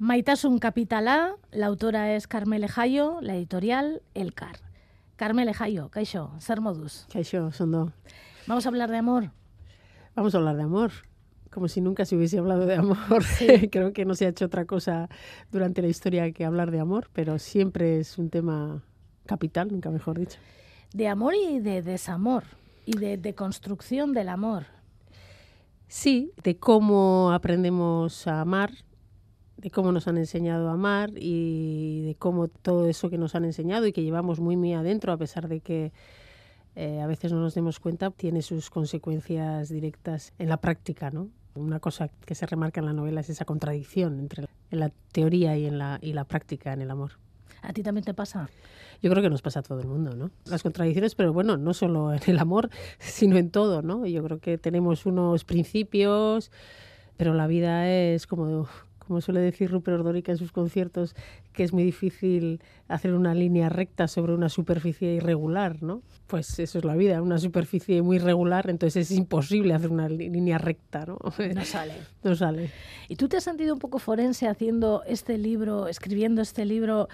Maitasun Capitala, la autora es Carmele Jayo, la editorial Elcar. Carmele Jayo, Kaixo, ser modus. Kaixo, Sondo. Vamos a hablar de amor. Vamos a hablar de amor, como si nunca se hubiese hablado de amor. Creo que no se ha hecho otra cosa durante la historia que hablar de amor, pero siempre es un tema capital, nunca mejor dicho. De amor y de desamor, y de, construcción del amor. Sí, de cómo aprendemos a amar, de cómo nos han enseñado a amar y de cómo todo eso que nos han enseñado y que llevamos muy, muy adentro, a pesar de que eh, a veces no nos demos cuenta, tiene sus consecuencias directas en la práctica, ¿no? Una cosa que se remarca en la novela es esa contradicción entre la teoría y, en la, y la práctica en el amor. ¿A ti también te pasa? Yo creo que nos pasa a todo el mundo, ¿no? Las contradicciones, pero bueno, no solo en el amor, sino en todo, ¿no? Yo creo que tenemos unos principios, pero la vida es como como suele decir Rupert Ordórica en sus conciertos, que es muy difícil hacer una línea recta sobre una superficie irregular, ¿no? Pues eso es la vida, una superficie muy irregular, entonces es imposible hacer una línea recta, ¿no? No sale. No sale. ¿Y tú te has sentido un poco forense haciendo este libro, escribiendo este libro,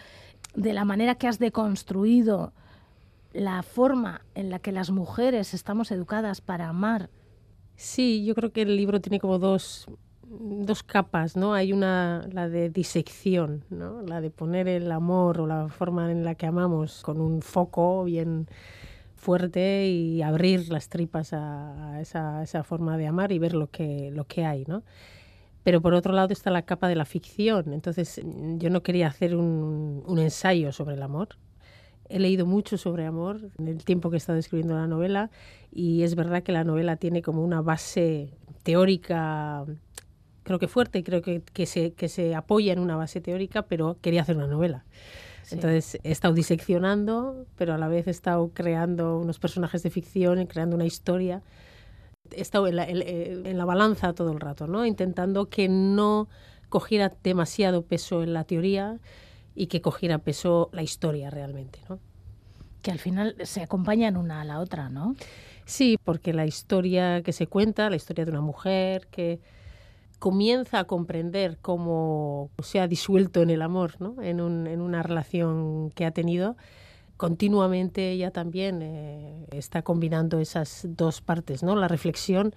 de la manera que has deconstruido la forma en la que las mujeres estamos educadas para amar? Sí, yo creo que el libro tiene como dos dos capas, ¿no? Hay una, la de disección, ¿no? La de poner el amor o la forma en la que amamos con un foco bien fuerte y abrir las tripas a, esa, esa, forma de amar y ver lo que, lo que hay, ¿no? Pero por otro lado está la capa de la ficción. Entonces yo no quería hacer un, un ensayo sobre el amor. He leído mucho sobre amor en el tiempo que he estado escribiendo la novela y es verdad que la novela tiene como una base teórica creo que fuerte, creo que, que, se, que se apoya en una base teórica, pero quería hacer una novela. Entonces he estado diseccionando, pero a la vez he estado creando unos personajes de ficción, creando una historia. He estado en la, en la balanza todo el rato, ¿no? intentando que no cogiera demasiado peso en la teoría y que cogiera peso la historia realmente. ¿no? Que al final se acompañan una a la otra, ¿no? Sí, porque la historia que se cuenta, la historia de una mujer que comienza a comprender cómo se ha disuelto en el amor, ¿no? en, un, en una relación que ha tenido, continuamente ella también eh, está combinando esas dos partes, ¿no? la reflexión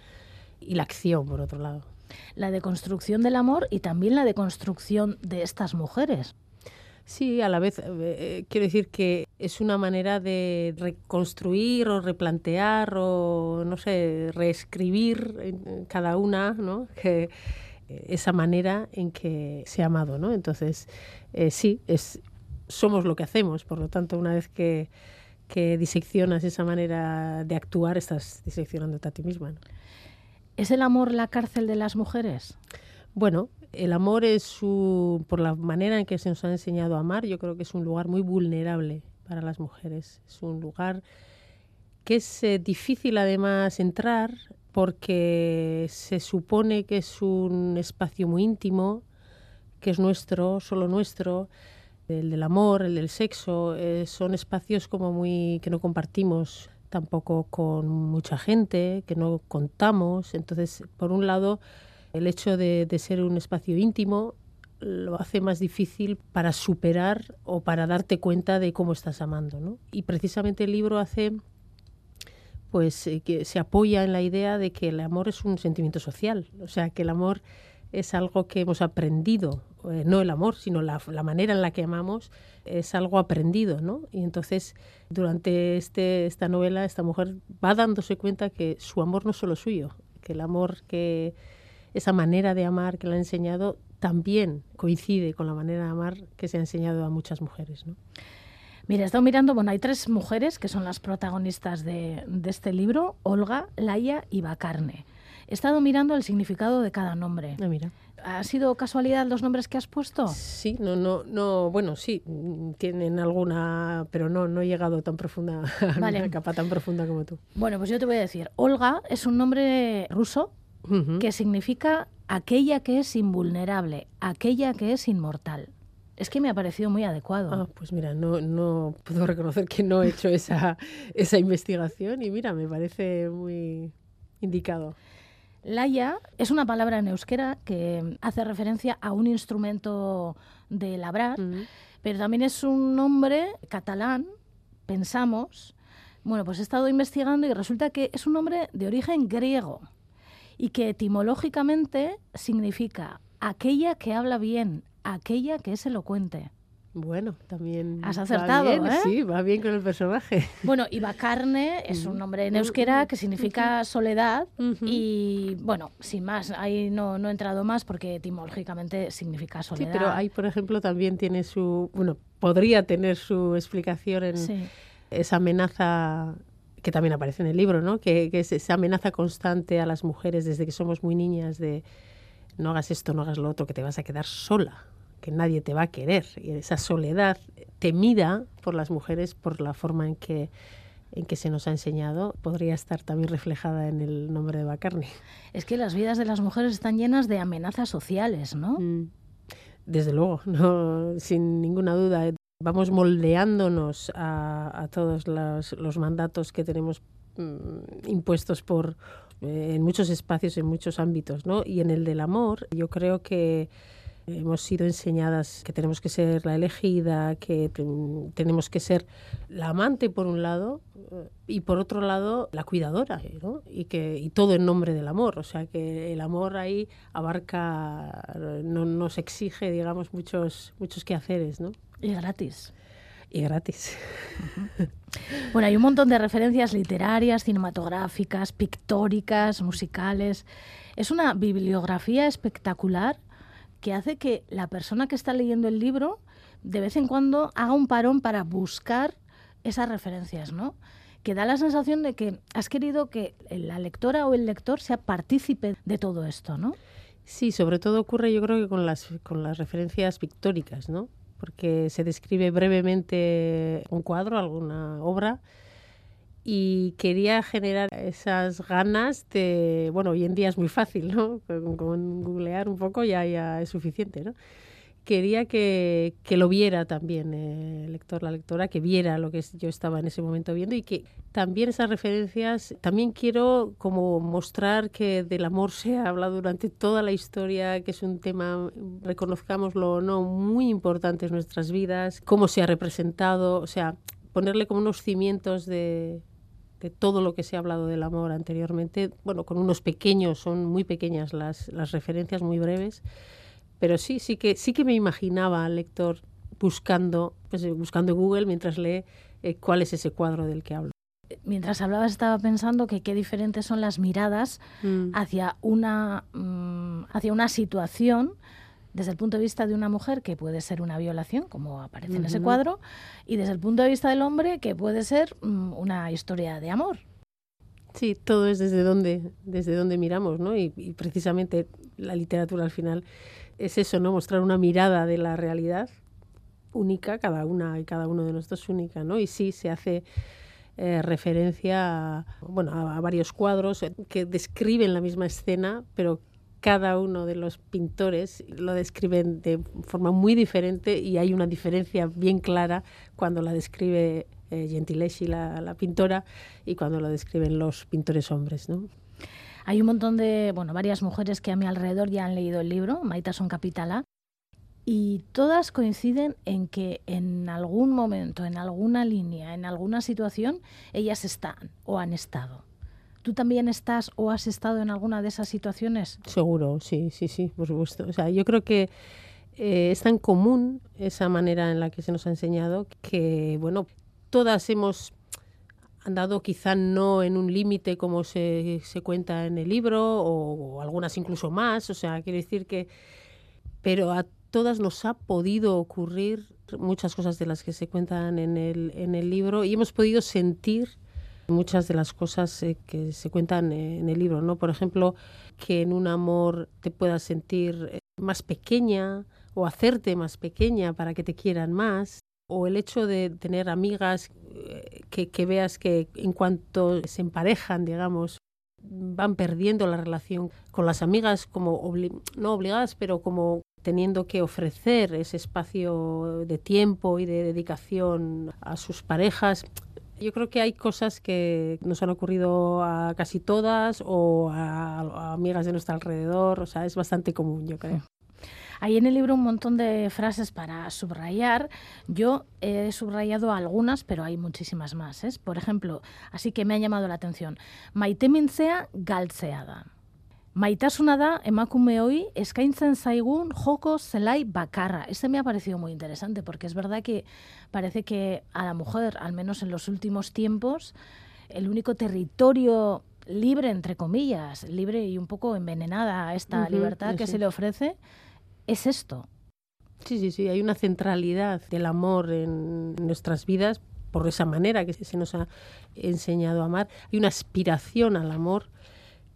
y la acción, por otro lado. La deconstrucción del amor y también la deconstrucción de estas mujeres. Sí, a la vez eh, quiero decir que es una manera de reconstruir o replantear o, no sé, reescribir cada una, ¿no? Que, eh, esa manera en que se ha amado, ¿no? Entonces, eh, sí, es, somos lo que hacemos, por lo tanto, una vez que, que diseccionas esa manera de actuar, estás diseccionándote a ti misma. ¿Es el amor la cárcel de las mujeres? Bueno, el amor es, por la manera en que se nos ha enseñado a amar, yo creo que es un lugar muy vulnerable para las mujeres. Es un lugar que es eh, difícil además entrar porque se supone que es un espacio muy íntimo, que es nuestro, solo nuestro, el del amor, el del sexo, eh, son espacios como muy que no compartimos tampoco con mucha gente, que no contamos. Entonces, por un lado, el hecho de, ser un espacio íntimo lo hace más difícil para superar o para darte cuenta de cómo estás amando. ¿no? Y precisamente el libro hace pues eh, que se apoya en la idea de que el amor es un sentimiento social, o sea, que el amor es algo que hemos aprendido, eh, no el amor, sino la, manera en la que amamos es algo aprendido, ¿no? Y entonces, durante este, esta novela, esta mujer va dándose cuenta que su amor no es solo suyo, que el amor que esa manera de amar que le ha enseñado también coincide con la manera de amar que se ha enseñado a muchas mujeres. ¿no? Mira, he estado mirando, bueno, hay tres mujeres que son las protagonistas de, este libro, Olga, Laia y Bacarne. He estado mirando el significado de cada nombre. Ah, mira. ¿Ha sido casualidad los nombres que has puesto? Sí, no, no, no, bueno, sí, tienen alguna, pero no, no he llegado tan profunda, vale. a una capa tan profunda como tú. Bueno, pues yo te voy a decir, Olga es un nombre ruso que significa aquella que es invulnerable, aquella que es inmortal. Es que me ha parecido muy adecuado. Ah, pues mira, no, no puedo reconocer que no he hecho esa, esa investigación y mira, me parece muy indicado. Laya es una palabra en euskera que hace referencia a un instrumento de labrar, pero también es un nombre catalán, pensamos. Bueno, pues he estado investigando y resulta que es un nombre de origen griego y que etimológicamente significa aquella que habla bien, aquella que es elocuente. Bueno, también. Has acertado, ¿eh? Sí, va bien con el personaje. Bueno, Ibacarne es un nombre en euskera que significa soledad y, bueno, sin más, ahí no, no he entrado más porque etimológicamente significa soledad. Sí, pero ahí, por ejemplo, también tiene su. Bueno, podría tener su explicación en esa amenaza que también aparece en el libro, ¿no? Que, que es esa amenaza constante a las mujeres desde que somos muy niñas de no hagas esto, no hagas lo otro, que te vas a quedar sola que nadie te va a querer. Y esa soledad temida por las mujeres por la forma en que en que se nos ha enseñado podría estar también reflejada en el nombre de Bacarni. Es que las vidas de las mujeres están llenas de amenazas sociales, ¿no? Mm. Desde luego, no, sin ninguna duda. Vamos moldeándonos a, todos los, mandatos que tenemos mm, impuestos por eh, en muchos espacios, en muchos ámbitos, ¿no? Y en el del amor, yo creo que Hemos sido enseñadas que tenemos que ser la elegida, que tenemos que ser la amante por un lado eh, y por otro lado la cuidadora, ¿no? Y que y todo en nombre del amor, o sea que el amor ahí abarca, no nos exige, digamos, muchos muchos quehaceres, ¿no? Y gratis. Y gratis. Bueno, hay un montón de referencias literarias, cinematográficas, pictóricas, musicales. Es una bibliografía espectacular que hace que la persona que está leyendo el libro de vez en cuando haga un parón para buscar esas referencias, ¿no? Que da la sensación de que has querido que la lectora o el lector sea partícipe de todo esto, ¿no? Sí, sobre todo ocurre yo creo que con las, con las referencias pictóricas, ¿no? Porque se describe brevemente un cuadro, alguna obra, y quería generar esas ganas de, bueno, hoy en día es muy fácil, ¿no? Con, googlear un poco ya, ya es suficiente, ¿no? Quería que, que lo viera también eh, el lector, la lectora, que viera lo que yo estaba en ese momento viendo y que también esas referencias, también quiero como mostrar que del amor se ha hablado durante toda la historia, que es un tema, reconozcámoslo o no, muy importante en nuestras vidas, cómo se ha representado, o sea, ponerle como unos cimientos de, de todo lo que se ha hablado del amor anteriormente, bueno, con unos pequeños, son muy pequeñas las, las referencias, muy breves, pero sí, sí que, sí que me imaginaba al lector buscando, pues, eh, buscando en Google mientras lee eh, cuál es ese cuadro del que hablo. Mientras hablabas estaba pensando que qué diferentes son las miradas mm. hacia, una, mm, hacia una situación desde el punto de vista de una mujer que puede ser una violación, como aparece en ese cuadro, y desde el punto de vista del hombre que puede ser mm, una historia de amor. Sí, todo es desde donde, desde donde miramos, ¿no? Y, precisamente la literatura al final es eso, ¿no? Mostrar una mirada de la realidad única, cada una y cada uno de nosotros única, ¿no? Y sí se hace eh, referencia a, bueno, a, varios cuadros que describen la misma escena, pero cada uno de los pintores lo describen de forma muy diferente y hay una diferencia bien clara cuando la describe eh, Gentileschi, la, pintora, y cuando lo describen los pintores hombres. ¿no? Hay un montón de, bueno, varias mujeres que a mi alrededor ya han leído el libro, Maita son Capitala, y todas coinciden en que en algún momento, en alguna línea, en alguna situación, ellas están o han estado. ¿Tú también estás o has estado en alguna de esas situaciones? Seguro, sí, sí, sí, por supuesto. O sea, yo creo que eh, es tan común esa manera en la que se nos ha enseñado que, bueno, todas hemos andado quizá no en un límite como se, se, cuenta en el libro o, algunas incluso más, o sea, quiero decir que, pero a todas nos ha podido ocurrir muchas cosas de las que se cuentan en el, en el libro y hemos podido sentir muchas de las cosas eh, que se cuentan en el libro, ¿no? Por ejemplo, que en un amor te puedas sentir eh, más pequeña o hacerte más pequeña para que te quieran más, o el hecho de tener amigas eh, que, que veas que en cuanto se emparejan, digamos, van perdiendo la relación con las amigas como no obligadas, pero como teniendo que ofrecer ese espacio de tiempo y de dedicación a sus parejas Yo creo que hay cosas que nos han ocurrido a casi todas o a, amigas de nuestro alrededor, o sea, es bastante común, yo creo. Hay en el libro un montón de frases para subrayar. Yo he subrayado algunas, pero hay muchísimas más. ¿eh? Por ejemplo, así que me ha llamado la atención. Maitemintzea galtzea da. Maitasuna da emakumeoi eskaintzen zaigun joko zelai bakarra. Este me ha parecido muy interesante porque es verdad que parece que a la mujer, al menos en los últimos tiempos, el único territorio libre, entre comillas, libre y un poco envenenada a esta libertad que sí. se le ofrece, es esto. Sí, sí, sí, hay una centralidad del amor en nuestras vidas por esa manera que se nos ha enseñado a amar. Hay una aspiración al amor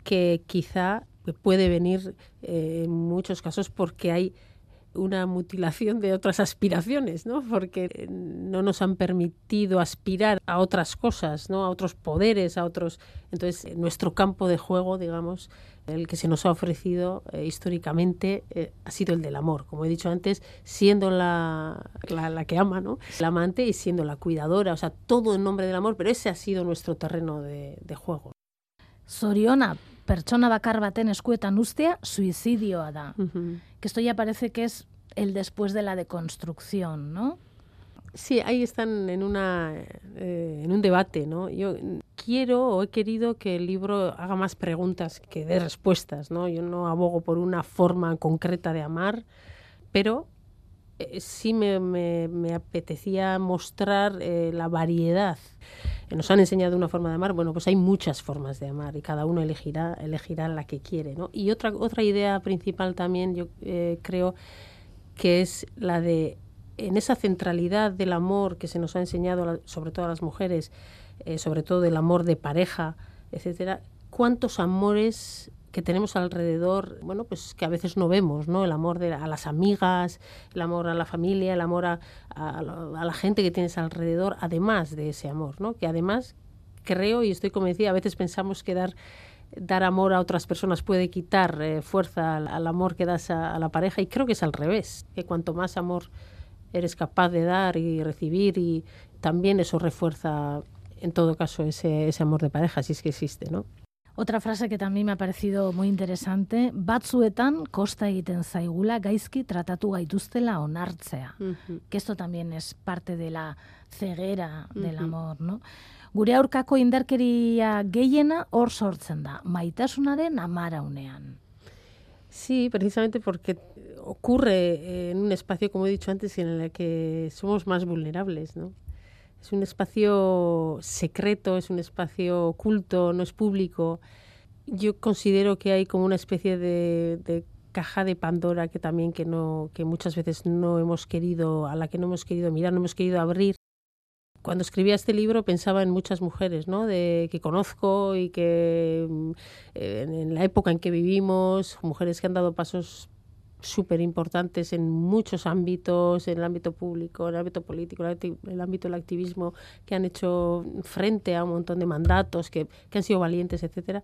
que quizá puede venir eh, en muchos casos porque hay una mutilación de otras aspiraciones, ¿no? Porque no nos han permitido aspirar a otras cosas, ¿no? A otros poderes, a otros. Entonces, nuestro campo de juego, digamos, el que se nos ha ofrecido eh, históricamente eh, ha sido el del amor, como he dicho antes, siendo la, la, la, que ama, ¿no? La amante y siendo la cuidadora, o sea, todo en nombre del amor, pero ese ha sido nuestro terreno de, de juego. Soriona, pertsona bakar baten eskuetan ustea, suizidioa da. Uh -huh. Que esto ya parece que es el después de la deconstrucción, ¿no? Sí, ahí están en, una, eh, en un debate, ¿no? Yo quiero o he querido que el libro haga más preguntas que dé respuestas, ¿no? Yo no abogo por una forma concreta de amar, pero eh, sí me, me, me, apetecía mostrar eh, la variedad. Nos han enseñado una forma de amar, bueno, pues hay muchas formas de amar y cada uno elegirá, elegirá la que quiere, ¿no? Y otra, otra idea principal también, yo eh, creo que es la de en esa centralidad del amor que se nos ha enseñado, sobre todo a las mujeres, eh, sobre todo del amor de pareja, etcétera, cuántos amores que tenemos alrededor, bueno, pues que a veces no vemos, ¿no? El amor de, a las amigas, el amor a la familia, el amor a, a, la gente que tienes alrededor, además de ese amor, ¿no? Que además creo y estoy convencida, a veces pensamos que dar dar amor a otras personas puede quitar eh, fuerza al, amor que das a, a, la pareja y creo que es al revés, que cuanto más amor eres capaz de dar y recibir y también eso refuerza en todo caso ese, ese amor de pareja, si es que existe, ¿no? Otra frase que también me ha parecido muy interesante, batzuetan kosta egiten zaigula gaizki tratatu gaituztela onartzea. Uh -huh. Que esto también es parte de la ceguera uh -huh. del amor, ¿no? Gure aurkako indarkeria gehiena hor sortzen da, maitasunaren amaraunean. Sí, precisamente porque ocurre en un espacio, como he dicho antes, en el que somos más vulnerables, ¿no? Es un espacio secreto, es un espacio oculto, no es público. Yo considero que hay como una especie de, de caja de Pandora que también que no que muchas veces no hemos querido a la que no hemos querido mirar, no hemos querido abrir. Cuando escribía este libro pensaba en muchas mujeres, ¿no? De que conozco y que eh, en la época en que vivimos, mujeres que han dado pasos súper importantes en muchos ámbitos, en el ámbito público, en el ámbito político, en el ámbito del activismo, que han hecho frente a un montón de mandatos, que, que han sido valientes, etcétera,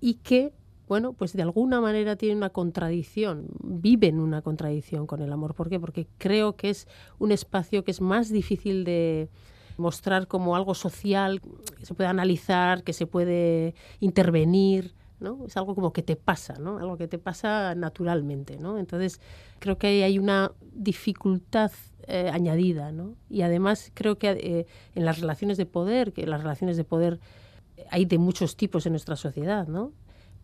y que, bueno, pues de alguna manera tienen una contradicción, viven una contradicción con el amor. ¿Por qué? Porque creo que es un espacio que es más difícil de mostrar como algo social, que se puede analizar, que se puede intervenir, ¿no? Es algo como que te pasa, ¿no? Algo que te pasa naturalmente, ¿no? Entonces, creo que hay una dificultad eh, añadida, ¿no? Y además creo que eh, en las relaciones de poder, que las relaciones de poder hay de muchos tipos en nuestra sociedad, ¿no?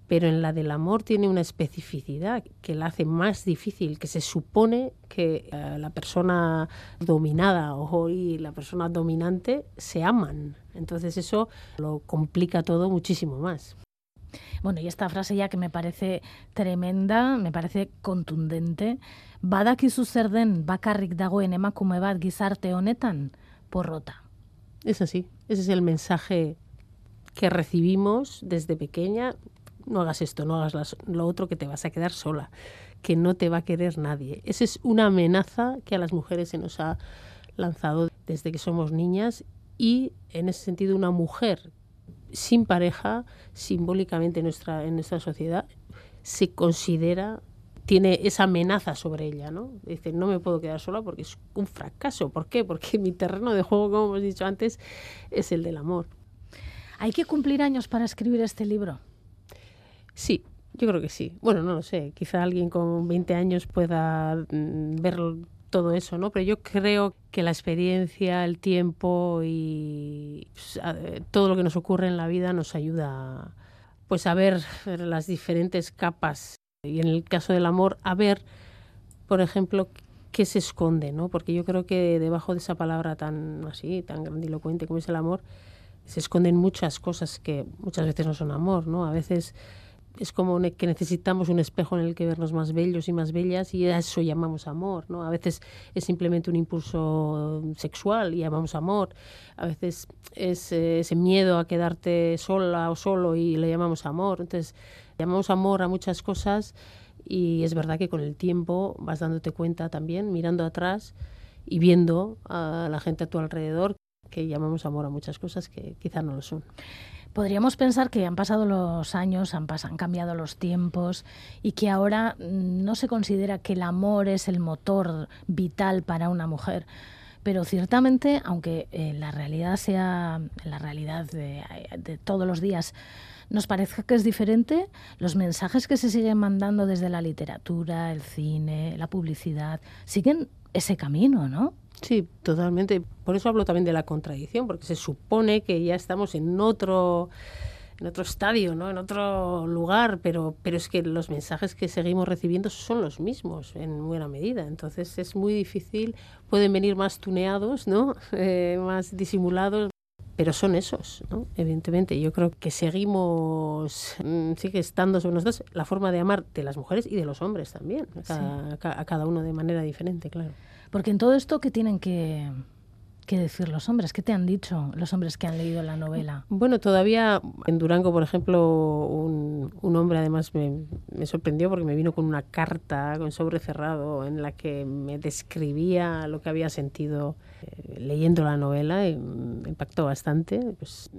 Pero en la del amor tiene una especificidad que la hace más difícil, que se supone que eh, la persona dominada o y la persona dominante se aman. Entonces eso lo complica todo muchísimo más. Bueno, y esta frase ya que me parece tremenda, me parece contundente, badakizu zer den bakarrik dagoen emakume bat gizarte honetan, porrota. Es así, ese es el mensaje que recibimos desde pequeña, no hagas esto, no hagas lo otro, que te vas a quedar sola, que no te va a querer nadie. Esa es una amenaza que a las mujeres se nos ha lanzado desde que somos niñas y en ese sentido una mujer sin pareja, simbólicamente en nuestra, en nuestra sociedad, se considera tiene esa amenaza sobre ella, ¿no? Dice, no me puedo quedar sola porque es un fracaso. ¿Por qué? Porque mi terreno de juego, como hemos dicho antes, es el del amor. ¿Hay que cumplir años para escribir este libro? Sí, yo creo que sí. Bueno, no lo sé. Quizá alguien con 20 años pueda mm, ver todo eso, ¿no? Pero yo creo que la experiencia, el tiempo y pues, todo lo que nos ocurre en la vida nos ayuda pues a ver las diferentes capas y en el caso del amor a ver, por ejemplo, qué se esconde, ¿no? Porque yo creo que debajo de esa palabra tan así, tan grandilocuente como es el amor, se esconden muchas cosas que muchas veces no son amor, ¿no? A veces es como que necesitamos un espejo en el que vernos más bellos y más bellas y a eso llamamos amor, ¿no? A veces es simplemente un impulso sexual y llamamos amor. A veces es eh, ese miedo a quedarte sola o solo y le llamamos amor. Entonces, llamamos amor a muchas cosas y es verdad que con el tiempo vas dándote cuenta también, mirando atrás y viendo a la gente a tu alrededor que llamamos amor a muchas cosas que quizá no lo son. Podríamos pensar que han pasado los años, han, cambiado los tiempos y que ahora mm, no se considera que el amor es el motor vital para una mujer. Pero ciertamente, aunque eh, la realidad sea la realidad de, de todos los días, nos parezca que es diferente, los mensajes que se siguen mandando desde la literatura, el cine, la publicidad, siguen ese camino, ¿no? Sí, totalmente. Por eso hablo también de la contradicción, porque se supone que ya estamos en otro en otro estadio, ¿no? en otro lugar, pero, pero es que los mensajes que seguimos recibiendo son los mismos en buena medida. Entonces es muy difícil, pueden venir más tuneados, ¿no? Eh, más disimulados, pero son esos, ¿no? evidentemente. Yo creo que seguimos, mm, sigue estando sobre nosotros la forma de amar de las mujeres y de los hombres también, a cada uno de manera diferente, claro. Porque en todo esto, ¿qué tienen que, decir los hombres? ¿Qué te han dicho los hombres que han leído la novela? Bueno, todavía en Durango, por ejemplo, un, hombre además me, sorprendió porque me vino con una carta con sobre cerrado en la que me describía lo que había sentido eh, leyendo la novela y me impactó bastante. Pues,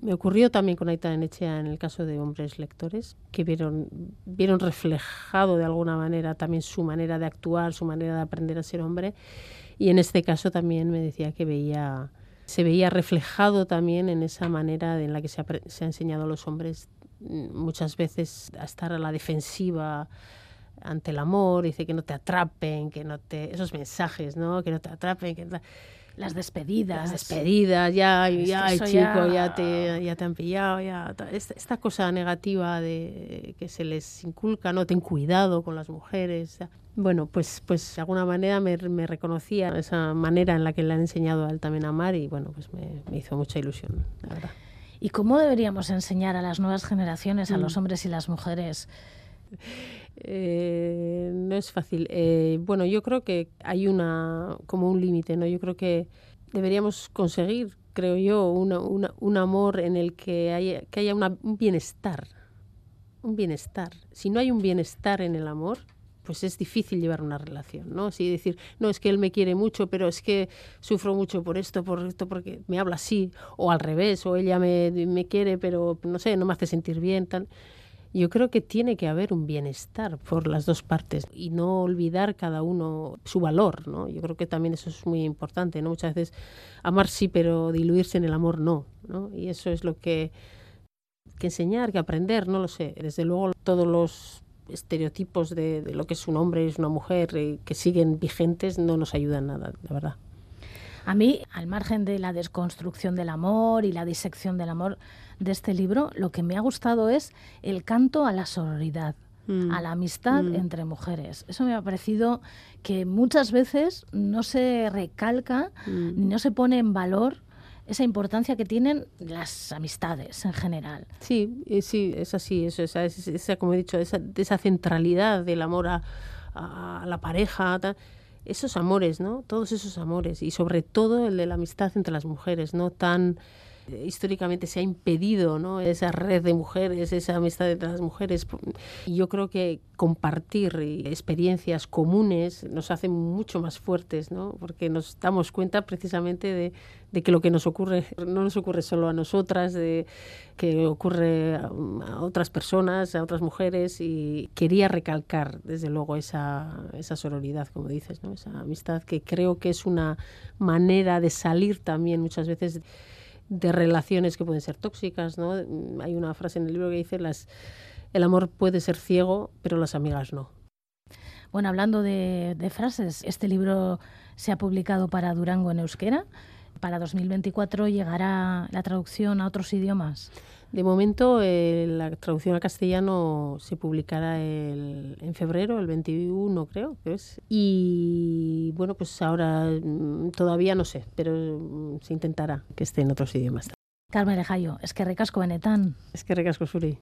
me ocurrió también con Aita Enechea en el caso de hombres lectores que vieron, vieron reflejado de alguna manera también su manera de actuar, su manera de aprender a ser hombre y en este caso también me decía que veía, se veía reflejado también en esa manera en la que se ha, se ha enseñado a los hombres mm, muchas veces a estar a la defensiva ante el amor, dice que no te atrapen, que no te esos mensajes, ¿no? Que no te atrapen, que las despedidas. Las despedidas, ya, ya, chico, ya... te, ya te han pillado, ya. Esta, cosa negativa de que se les inculca, no ten cuidado con las mujeres. Bueno, pues, pues de alguna manera me, me, reconocía esa manera en la que le han enseñado a él también a amar y bueno, pues me, me hizo mucha ilusión, la verdad. ¿Y cómo deberíamos enseñar a las nuevas generaciones, a los mm. hombres y las mujeres? Eh, no es fácil. Eh, bueno, yo creo que hay una como un límite, ¿no? Yo creo que deberíamos conseguir, creo yo, una, un amor en el que haya, que haya un bienestar, un bienestar. Si no hay un bienestar en el amor, pues es difícil llevar una relación, ¿no? Si decir, no, es que él me quiere mucho, pero es que sufro mucho por esto, por esto, porque me habla así, o al revés, o ella me, me quiere, pero no sé, no me hace sentir bien, tal. Yo creo que tiene que haber un bienestar por las dos partes y no olvidar cada uno su valor, ¿no? Yo creo que también eso es muy importante, ¿no? Muchas veces amar sí, pero diluirse en el amor no, ¿no? Y eso es lo que que enseñar, que aprender, no lo sé. Desde luego todos los estereotipos de, lo que es un hombre y es una mujer eh, que siguen vigentes no nos ayudan nada, la verdad. A mí, al margen de la desconstrucción del amor y la disección del amor de este libro, lo que me ha gustado es el canto a la sororidad, mm. a la amistad mm. entre mujeres. Eso me ha parecido que muchas veces no se recalca mm. ni no se pone en valor esa importancia que tienen las amistades en general. Sí, eh, sí, es así, eso, esa, esa, como he dicho, esa, esa centralidad del amor a, la pareja, esos amores, ¿no? Todos esos amores y sobre todo el de la amistad entre las mujeres, no tan históricamente se ha impedido ¿no? esa red de mujeres, esa amistad entre las mujeres. Yo creo que compartir experiencias comunes nos hace mucho más fuertes, ¿no? porque nos damos cuenta precisamente de, que lo que nos ocurre no nos ocurre solo a nosotras, de que ocurre a, otras personas, a otras mujeres. Y quería recalcar, desde luego, esa, sororidad, como dices, esa amistad que creo que es una manera de salir también muchas veces de relaciones que pueden ser tóxicas, ¿no? Hay una frase en el libro que dice las el amor puede ser ciego, pero las amigas no. Bueno, hablando de, frases, este libro se ha publicado para Durango en euskera. Para 2024 llegará la traducción a otros idiomas. De momento, eh, la traducción al castellano se publicará en febrero, el 21 creo que es. Y bueno, pues ahora mm, todavía no sé, pero mm, se intentará que esté en otros idiomas. Carmen Lejayo, es que recasco benetan. Es que recasco suri.